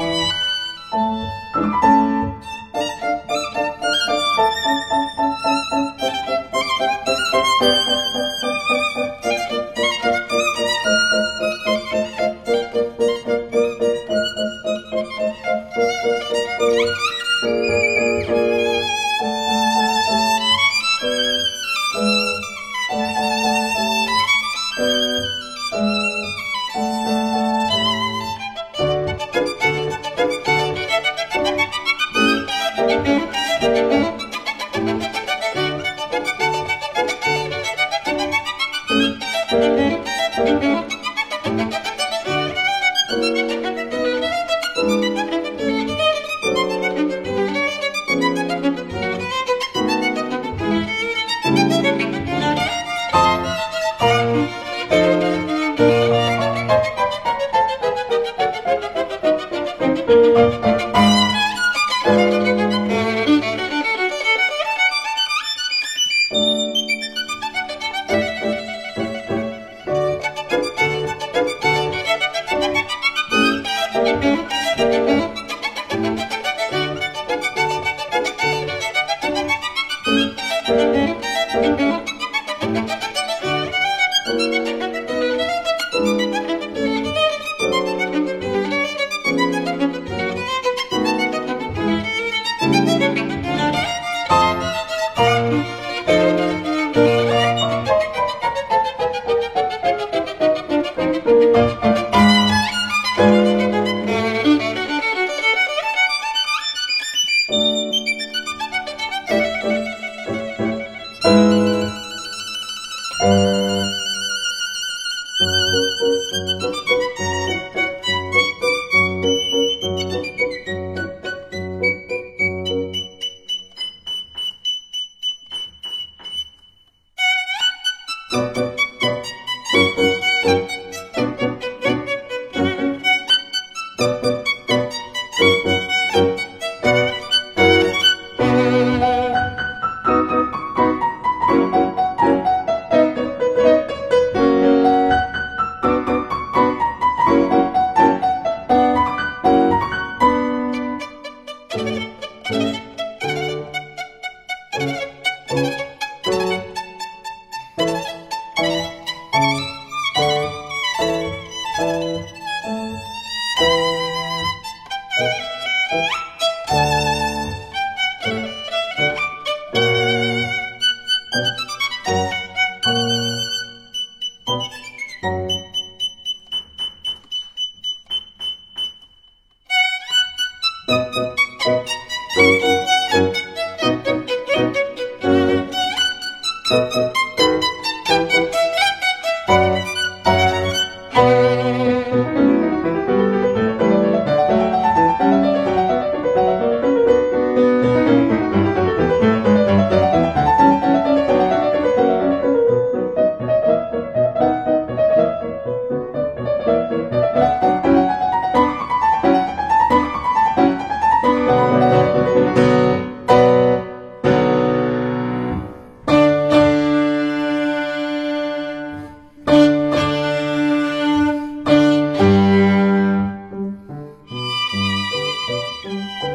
Música Thank you. Thank you.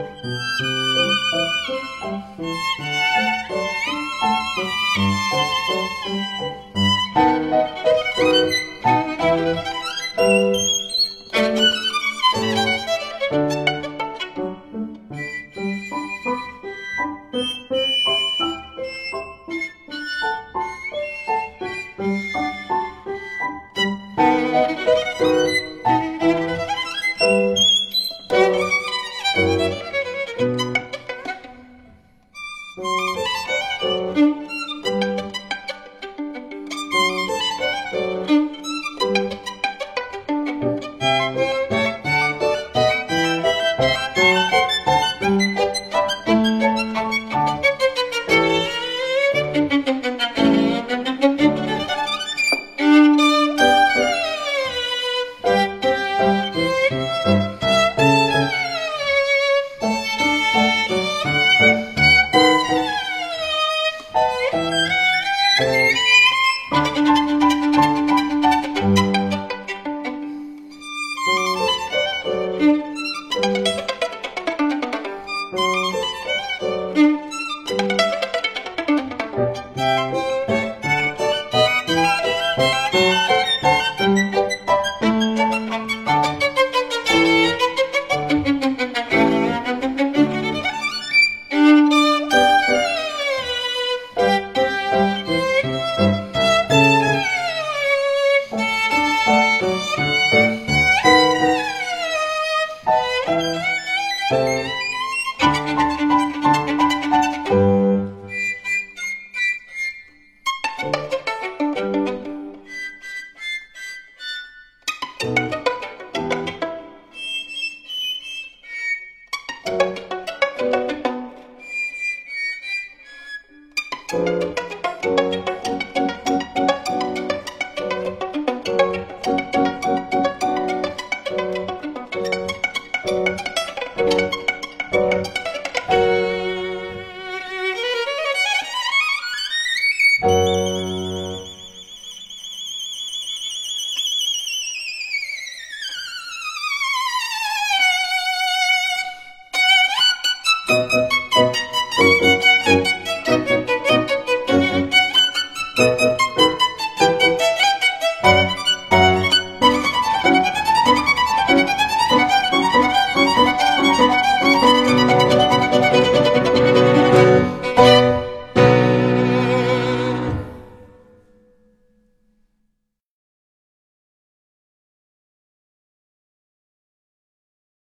Thank you.